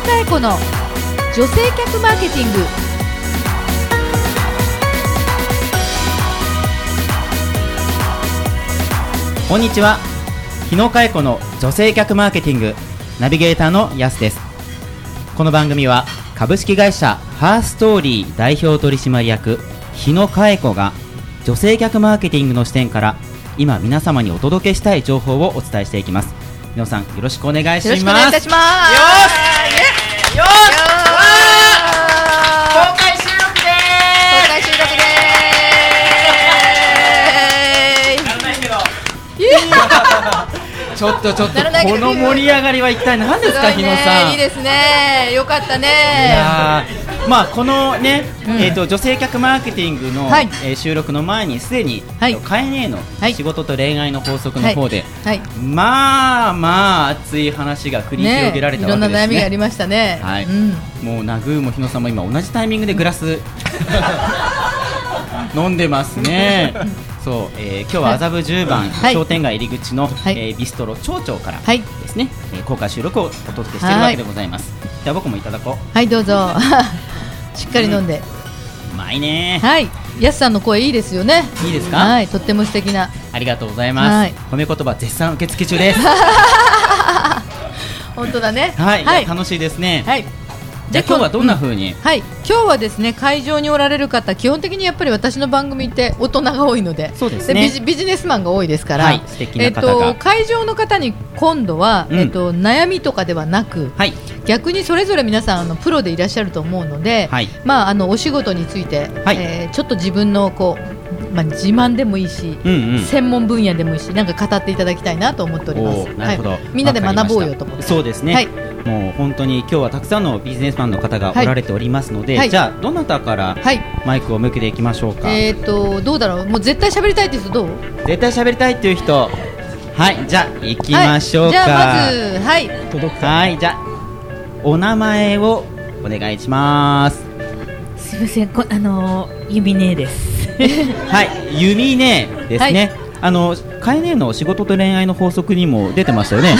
野佳恵子の女性客マーケティング。こんにちは。日野佳恵子の女性客マーケティング。ナビゲーターのやすです。この番組は株式会社ハーストーリー代表取締役日野佳恵子が女性客マーケティングの視点から今皆様にお届けしたい情報をお伝えしていきます。皆さんよろしくお願いしよろしくお願いますいたしますよーし公開収録で公開収録でちょっとちょっとならないけどこの盛り上がりは一体何ですかすごいね。日野さん。いいですね。よかったね。いやーまあこのね、うん。えっ、と女性客マーケティングの、はい。えー収録の前にすでに、はい。カエネのはい。仕事と恋愛の法則の方で、はい。まあまあ熱い話が繰り広げられたわけですね。いろんな悩みがありましたね。はい。うん。もうナグーも日野さんも今同じタイミングでグラス 飲んでますね。そう、えー今日は麻布十番、はい。商店街入り口の、はい。えービストロ町長からはい。ですね、えー公開収録をお届けしているわけでございます。じゃあ僕もいただこう。はいどうぞしっかり飲んで、うまいね。はい。やすさんの声いいですよね。いいですか、はい。とっても素敵な。ありがとうございます、はい。褒め言葉絶賛受付中です。本当だね。はい、はい。楽しいですね、はいじゃあ今日はどんな風に、はい、今日はですね会場におられる方基本的にやっぱり私の番組って大人が多いのでそうですね。ビジビジネスマンが多いですから、はい素敵なえっと、会場の方に今度は、うん。えっと、悩みとかではなくはい。逆にそれぞれ皆さんあのプロでいらっしゃると思うので、はい。まあ、あのお仕事について、はい。えーちょっと自分のこう、まあ、自慢でもいいし、うんうん。専門分野でもいいしなんか語っていただきたいなと思っております。なるほど、はい。みんなで学ぼうよと思って。そうですね、はいもう本当に今日はたくさんのビジネスマンの方がおられておりますので、はい。じゃあどなたからはい。マイクを向けていきましょうか、えー、とどうだろう？もう絶対喋りたいって人どう？絶対喋りたいっていう人。はいじゃあ行きましょうか、はい、じゃあまずはい。はいじゃあお名前をお願いします。すみません、こあのー、ゆみねえです。はい、ゆみねですね。はいあの、かえねの仕事と恋愛の法則にも出てましたよね。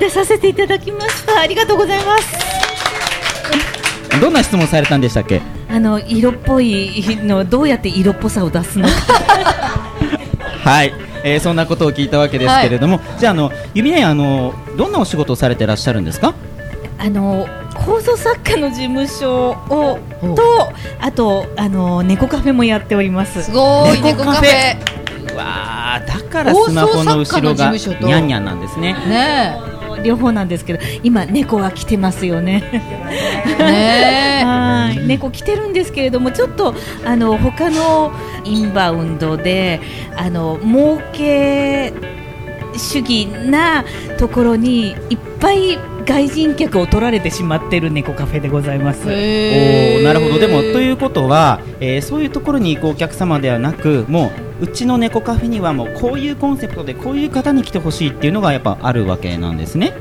出させていただきました。ありがとうございます。どんな質問されたんでしたっけ？あの色っぽいのどうやって色っぽさを出すのか。はい、えーそんなことを聞いたわけですけれども、じゃあ、あの、ゆみね、あの、どんなお仕事をされてらっしゃるんですか？あの放送作家の事務所をおとあとあの猫カフェもやっております。すごい猫カフェからスマホの後ろが放送作家の事務所と。にゃんにゃんなんですね。ね両方なんですけど今猫が来てますよね。え。ね はい。猫来てるんですけれどもちょっとあの他のインバウンドであの儲け主義なところにいっぱい外人客を取られてしまってる猫カフェでございます。えおーなるほどでもということは、えーそういうところに行くお客様ではなくもううちの猫カフェにはもうこういうコンセプトでこういう方に来てほしいっていうのがやっぱあるわけなんですね。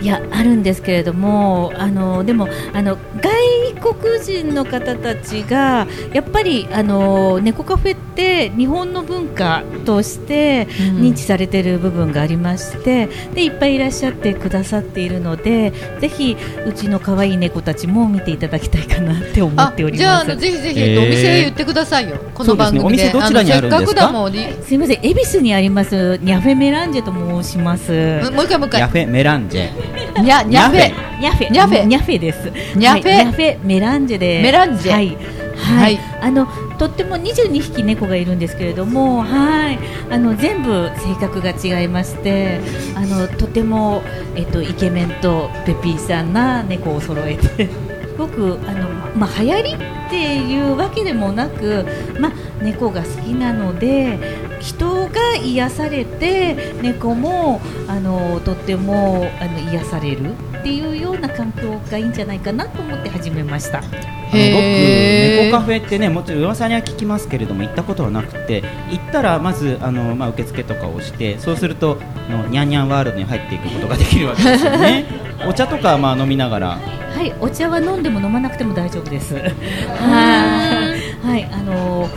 いやあるんですけれどもあのでもあの外国人の方たちがやっぱりあの猫カフェって日本の文化としてうん。認知されている部分がありまして、でいっぱいいらっしゃってくださっているのでぜひうちの可愛い猫たちも見ていただきたいかなって思っておりじゃあぜひぜひ、えー。お店言ってくださいよ。この番組で。ね。お店どちらにあるんですか？すみません、恵比寿にありますニャフェメランジェと申します。もう一回もう一回。ヤフェメランジェ。にゃにゃフェ。ニャフェ。ニャフェ。ニャフェ。です。ニャフェ。はいニャフェメランジェで。メランジェはい。ははいい。あのとっても22匹猫がいるんですけれども、はい。あの全部性格が違いまして、あのとてもえっとイケメンとペピーさんな猫を揃えて。す ごくあのまあ流行りっていうわけでもなく、まあ猫が好きなので人が癒されて猫もあのとってもあの癒されるっていうような環境がいいんじゃないかなと思って始めました。僕猫カフェってねもちろん噂には聞きますけれども行ったことはなくて行ったらまずあの、まあ、受付とかをして そうするとあのニャンニャンワールドに入っていくことができるわけですよねお茶とかまあ飲みながらはい、お茶は飲んでも飲まなくても大丈夫です。はい、はい、あの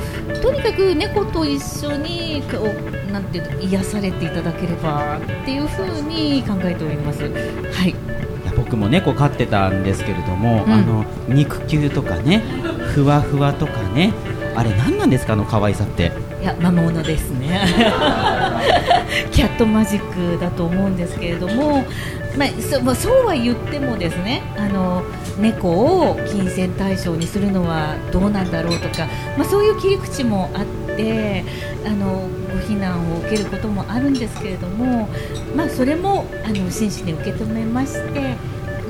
とにかく猫と一緒にこうなんていうの癒されていただければっていうふうに考えております。はい、いや僕僕も猫飼ってたんですけれども、うん。あの肉球とかねふわふわとかねあれ何なんですかあの可愛さって。いや魔物ですね。キャットマジックだと思うんですけれども、まあ、そまあそうは言ってもですねあの猫を金銭対象にするのはどうなんだろうとか、まあ、そういう切り口もあってあのご非難を受けることもあるんですけれども、まあ、それもあの真摯に受け止めまして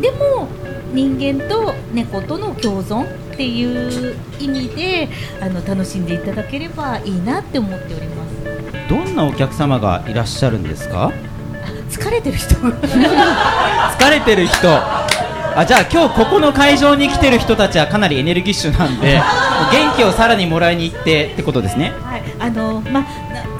でも人間と猫との共存っていう意味であの楽しんでいただければいいなって思っております。どんなお客様がいらっしゃるんですか？疲れてる人疲れてる人。あじゃあ今日ここの会場に来てる人たちはかなりエネルギッシュなんで元気をさらにもらいに行ってってことですね。はい、あのま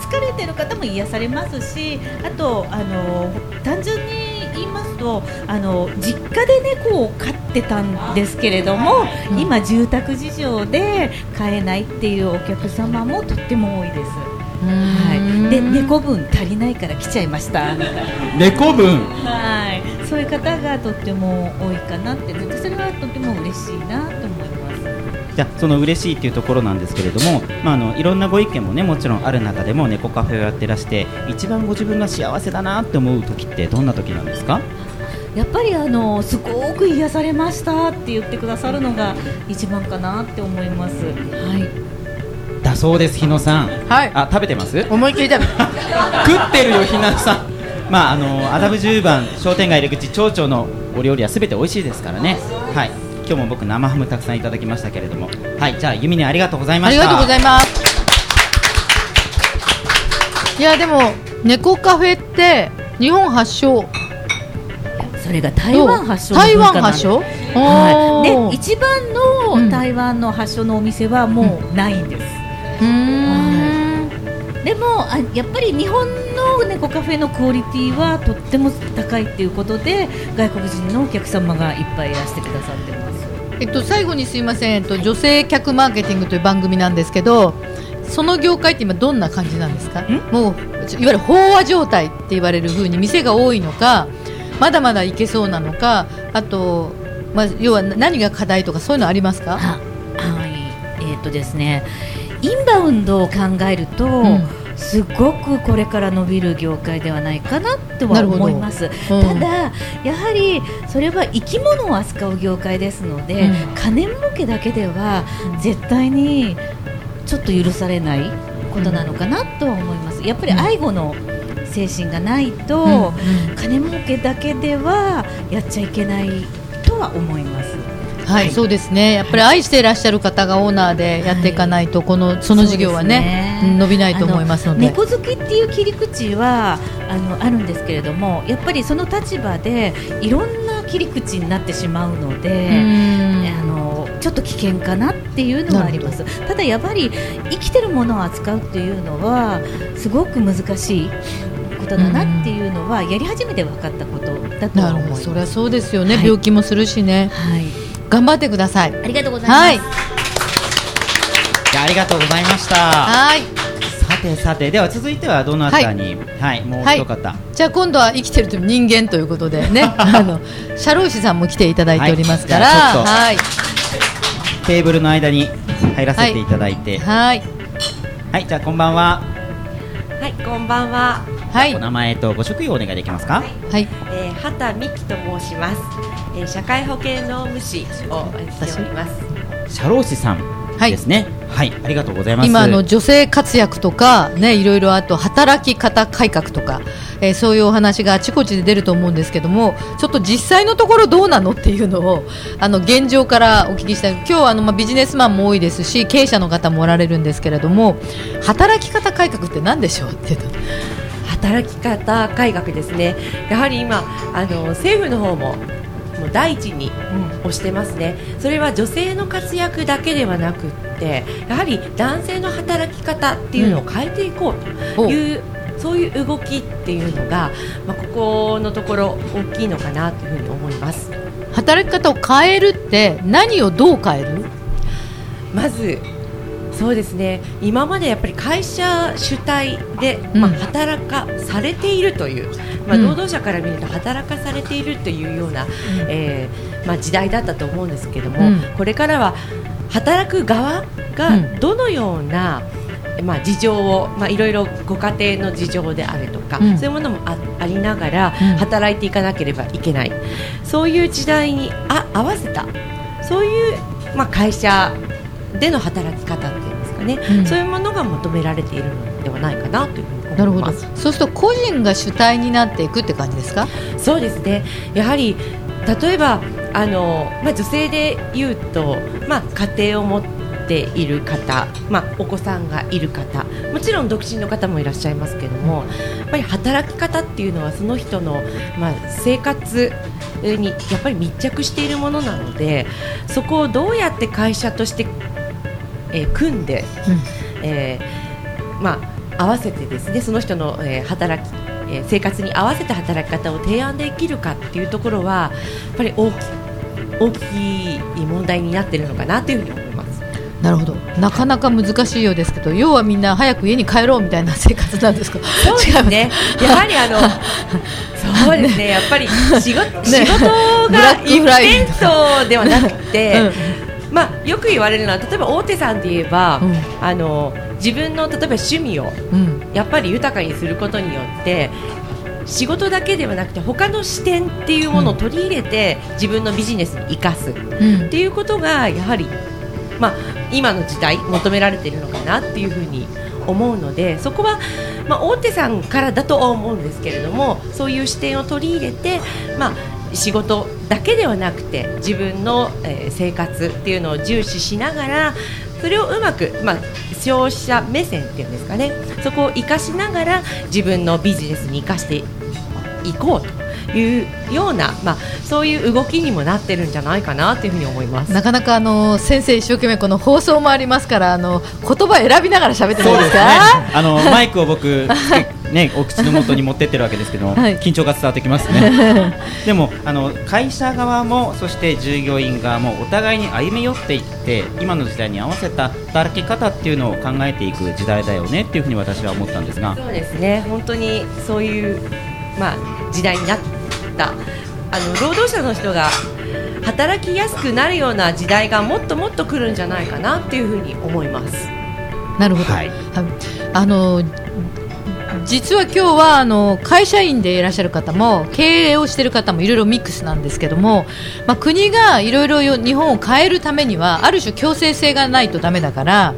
疲れてる方も癒されますし、あとあの単純に言いますと、あの実家で猫を飼ってたんですけれども、うん今住宅事情で飼えないっていうお客様もとっても多いです。はい。で猫分足りないから来ちゃいました。猫分？はい。そういう方がとっても多いかなって、でそれはとても嬉しいなと思います。じゃあその嬉しいっていうところなんですけれども、まあ、あのいろんなご意見もねもちろんある中でも猫カフェをやってらして一番ご自分が幸せだなって思う時ってどんな時なんですか？やっぱりあのすごく癒されましたって言ってくださるのが一番かなって思います。はい。だそうです日野さん。はい。あ食べてます？思いっきり食べ。て 食ってるよ日野さん。まああの麻布十番商店街入り口町長のお料理はすべて美味しいですからね。はい。今日も僕生ハムたくさんいただきましたけれども。はいじゃあユミネありがとうございました。ありがとうございます。いやでも猫カフェって日本発祥。それが台湾発祥の台湾発祥？はい。で一番うんの台湾の発祥のお店はもうないんです。うーんでもあやっぱり日本の猫カフェのクオリティはとっても高いっていうことで外国人のお客様がいっぱいいらしてくださってます。えっと、最後にすいません、えっと、女性客マーケティングという番組なんですけどその業界って今どんな感じなんですか？もういわゆる飽和状態って言われる風に店が多いのかまだまだいけそうなのかあと、まあ、要は何が課題とかそういうのありますか、ははい、えーっとですね、インバウンドを考えると、ん。すごくこれから伸びる業界ではないかなとは思います。うん。ただやはりそれは生き物を扱う業界ですので、うん。金儲けだけでは絶対にちょっと許されないことなのかなとは思います。やっぱりうん。愛護の精神がないと、金儲けだけではやっちゃいけないとは思います。はい、そうですね。やっぱり愛していらっしゃる方がオーナーでやっていかないと、このその事業はねねうん伸びないと思いますので。猫好きっていう切り口はあのあるんですけれどもやっぱりその立場でいろんな切り口になってしまうのうで。んあのちょっと危険かなっていうのはありますただやっぱり生きてるものを扱うっていうのはすごく難しいことだなっていうのはやり始めて分かったことだとなるほど、は思いますそれはそうですよね、はい病気もするしね。はい頑張ってください。ありがとうございます、はい、じゃあありがとうございました。はい。さてさてでは続いてはどなたに？はい、もうはい。一方、じゃあ今度は生きてるという人間ということでね、あの社労士さんも来ていただいておりますから、はい。じゃあちょっとはい、テーブルの間に入らせていただいて。はい、はい、じゃあこんばんは。はい、こんばんは。はいお、名前とご職業お願いできますか？はい、えー、畑美希と申します。えー、社会保険労務士をしております。社労士さんはい。ですね。はい、ありがとうございます。今あの女性活躍とかねいろいろあと働き方改革とか、えーそういうお話があちこちで出ると思うんですけどもちょっと実際のところどうなのっていうのをあの現状からお聞きしたい。今日あの、まあ、ビジネスマンも多いですし経営者の方もおられるんですけれども働き方改革って何でしょうっていうと働き方改革ですね。やはり今あの政府の方ももう第一に推してますね。それは女性の活躍だけではなくって、やはり男性の働き方っていうのを変えていこうという。そういう動きっていうのが、まあ、ここのところ大きいのかなというふうに思います。働き方を変えるって何をどう変える？まずそうですね。今までやっぱり会社主体で、うん。まあ、働かされているという、まあ、うん。労働者から見ると働かされているというような、えーまあ、時代だったと思うんですけども、うん。これからは働く側うん。がどのような、まあ、事情を、まあ、いろいろご家庭の事情であるとか、うん。そういうものもあありながらうん。働いていかなければいけない、そういう時代にあ合わせた。そういう、まあ、会社での働き方っていうんですかね、うん。そういうものが求められているのではないかなというふうになるほど。そうすると個人が主体になっていくって感じですか？そうですね。やはり例えばあの、まあ、女性で言うと、まあ、家庭を持っている方、まあ、お子さんがいる方もちろん独身の方もいらっしゃいますけどもやっぱり働き方っていうのはその人の、まあ、生活にやっぱり密着しているものなのでそこをどうやって会社として、えー組んで、えーまあ、合わせてですねその人の、えー働き、えー生活に合わせた働き方を提案できるかっていうところはやっぱり大き大きい問題になっているのかなというふうに思います。なるほどなかなか難しいようですけど要はみんな早く家に帰ろうみたいな生活なんですか？そうですね。やはりあの、そうですね。やっぱり仕事、仕事が一辺倒ではなくて、うんまあよく言われるのは例えば大手さんで言えば、うん。あの自分の例えば趣味をうん。やっぱり豊かにすることによって仕事だけではなくて他の視点っていうものを取り入れて、自分のビジネスに生かす。っうん。ていうことがやはり、まあ、今の時代求められているのかなっていうふうに思うのでそこは、まあ、大手さんからだとは思うんですけれどもそういう視点を取り入れて、まあ、仕事だけではなくて自分の、えー生活っていうのを重視しながらそれをうまく、まあ、消費者目線っていうんですかねそこを生かしながら自分のビジネスに生かしていこうというような、まあ、そういう動きにもなってるんじゃないかなというふうに思います。なかなかあの先生一生懸命この放送もありますからあの言葉選びながら喋ってるんですか？あのマイクを僕 ねお口の元に持ってってるわけですけども、はい緊張が伝わってきますね。でもあの会社側もそして従業員側もお互いに歩み寄っていって今の時代に合わせた働き方っていうのを考えていく時代だよねっていうふうに私は思ったんですが。そうですね本当にそういう、まあ、時代になったあの労働者の人が働きやすくなるような時代がもっともっと来るんじゃないかなっていうふうに思います。なるほど、はいあの実は今日はあの会社員でいらっしゃる方も経営をしている方もいろいろミックスなんですけども、まあ、国がいろいろ日本を変えるためにはある種強制性がないとダメだから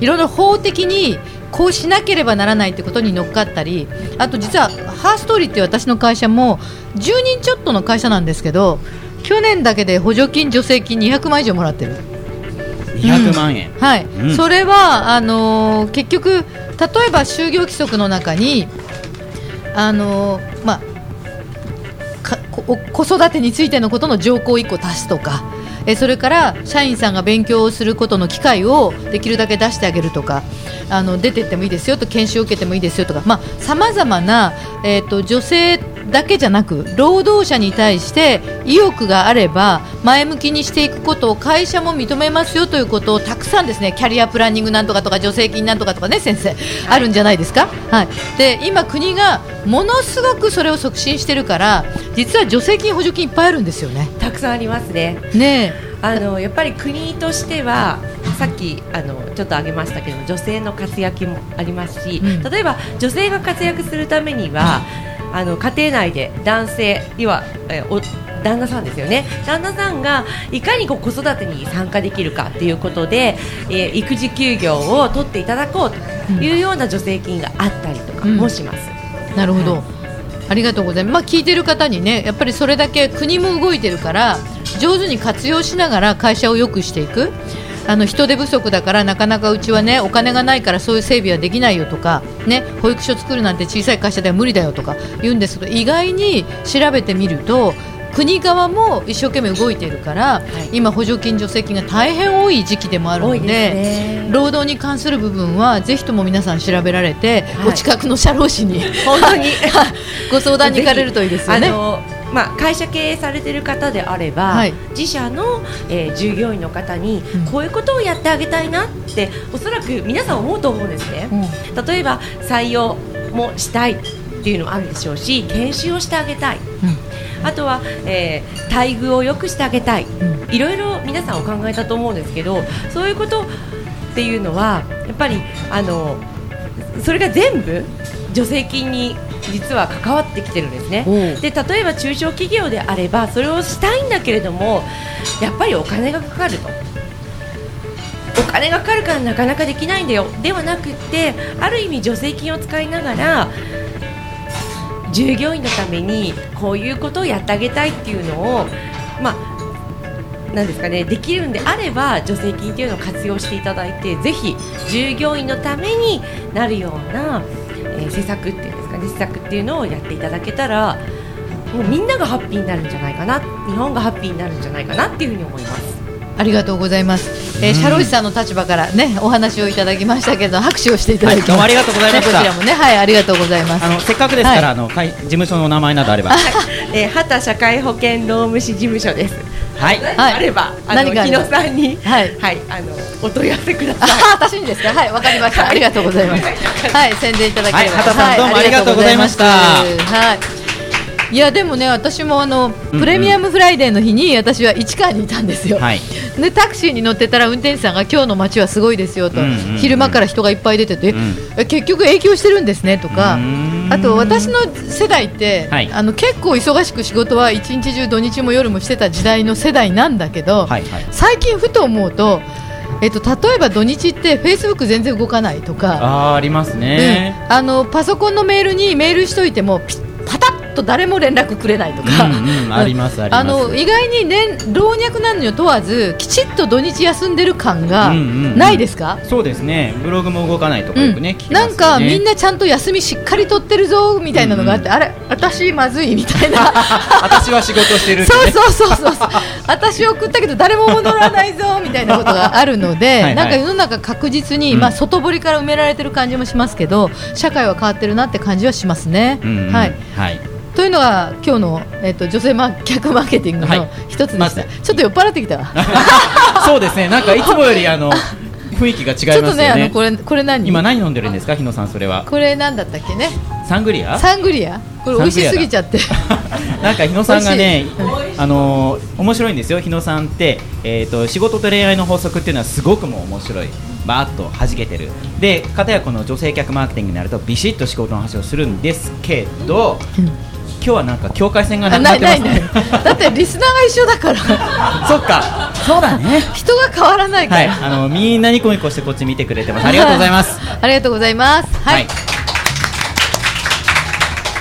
いろいろ法的にこうしなければならないということに乗っかったりあと実はハーストーリーっていう私の会社も10人ちょっとの会社なんですけど去年だけで補助金、助成金200万以上もらってる。200万円、はい、うん。それはあのー結局例えば就業規則の中にあのーまあかこお子育てについてのことの条項を1個足すとかえそれから社員さんが勉強をすることの機会をできるだけ出してあげるとかあの出てってもいいですよと研修を受けてもいいですよとかさまざ、まな、えー、と女性だけじゃなく労働者に対して意欲があれば前向きにしていくことを会社も認めますよということをたくさんですねキャリアプランニングなんとかとか助成金なんとかとかね先生、あるんじゃないですか、はい、で今、国がものすごくそれを促進してるから実は助成金、補助金いっぱいあるんですよね。たくさんありますね。ねあのやっぱり国としてはさっきあのちょっと挙げましたけど女性の活躍もありますし、うん例えば女性が活躍するためには、あの家庭内で男性要は、えーお旦那さんですよね。旦那さんがいかにこう子育てに参加できるかということで、えー育児休業を取っていただこうというような助成金があったりとかもします。なるほど、ありがとうございます、まあ、聞いてる方にねやっぱりそれだけ国も動いてるから上手に活用しながら会社を良くしていくあの人手不足だからなかなかうちはねお金がないからそういう整備はできないよとか、ね、保育所作るなんて小さい会社では無理だよとか言うんですけど意外に調べてみると国側も一生懸命動いているから、い。今、補助金、助成金が大変多い時期でもあるのでね。労働に関する部分はぜひとも皆さん調べられて、はい。お近くの社労士に本当に。ご相談に行かれるといいですよね。まあ、会社経営されてる方であれば、はい。自社の、えー従業員の方にうん。こういうことをやってあげたいなっておそらく皆さん思うと思うんですね。うん。例えば採用もしたいっていうのもあるでしょうし研修をしてあげたい。あとは、えー待遇を良くしてあげたい。うん。いろいろ皆さんお考えたと思うんですけどそういうことっていうのはやっぱりあのそれが全部助成金に実は関わってきてるんですね。で例えば中小企業であればそれをしたいんだけれどもやっぱりお金がかかると。お金がかかるからなかなかできないんだよ。ではなくってある意味助成金を使いながら従業員のためにこういうことをやってあげたいっていうのをまあなんですかねできるんであれば助成金っていうのを活用していただいてぜひ従業員のためになるような、えー施策っていうんですかね施策っていうのをやっていただけたらもうみんながハッピーになるんじゃないかな日本がハッピーになるんじゃないかなっていうふうに思います。ありがとうございます。えー、シャロイさんの立場からね、お話をいただきましたけど、拍手をしていただき。はいどうもありがとうございましたねこちらもね、はい、ありがとうございますあ。のせっかくですから、はいあの会事務所のお名前などあれば えー、畑社会保険労務士事務所です。はい。あれば、あの日何かあれば野さんに、はい。あのお問い合わせくださあい。私にですか？はい、わかりました。はい。ありがとうございます。はい、宣伝いただければ。はい畑さんどうもありがとうございました。はい。いやでもね私もあのうん。プレミアムフライデーの日に私は市川にいたんですよ、はいでタクシーに乗ってたら運転手さんが今日の街はすごいですよと、うんうんうん。昼間から人がいっぱい出てて、うん。え結局影響してるんですねとか。あと私の世代って、はい。あの結構忙しく仕事は一日中土日も夜もしてた時代の世代なんだけど、はいはい。最近ふと思うと、えっと、例えば土日ってフェイスブック全然動かないとか、あーありますね、うん。あのパソコンのメールにメールしといてもピッと誰も連絡くれないとか、うんうんありますあります。あの意外に、ね、老若男女問わずきちっと土日休んでる感がうんうんうん。ないですか、そうですね。ブログも動かないとかうんよくね、聞きますよね。なんかみんなちゃんと休みしっかり取ってるぞみたいなのがあって、あれ私まずいみたいな。私は仕事してるね。そうそうそうそうそう。私送ったけど誰も戻らないぞみたいなことがあるのではいなんか世の中確実に、うん。まあ、外堀から埋められてる感じもしますけど社会は変わってるなって感じはしますね。うんうん。はい。はいというのが今日の、えっと女性マー客マーケティングはい。の一つでした、まず。ちょっと酔っ払ってきたわ。そうですね。なんかいつもよりあの雰囲気が違いますよね。ちょっとねあのこれこれ何？今何飲んでるんですか？日野さんそれは。これなんだったっけね？サングリア？サングリア？これ美味しすぎちゃって。なんか日野さんがねあのー面白いんですよ、日野さんって、えー、と仕事と恋愛の法則っていうのはすごくもう面白い、バーッと弾けてる、で、かたやこの女性客マーケティングになると、ビシッと仕事の話をするんですけど、うん今日はなんか境界線がなあくなってますね。だってリスナーが一緒だから そっか、そうだね。人が変わらないから、はい、あのみんなニコニコしてこっち見てくれてます。ありがとうございます。ありがとうございますはい、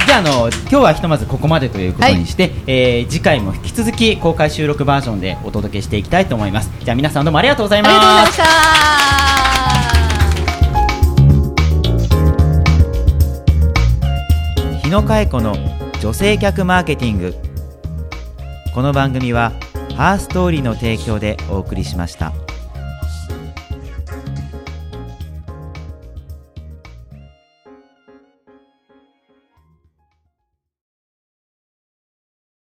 じゃああの今日はひとまずここまでということにして、えー次回も引き続き公開収録バージョンでお届けしていきたいと思います。じゃあ皆さんどうもありがとうございありがとうございま。した日野佳恵子の女性客マーケティングこの番組はハーストーリーの提供でお送りしました。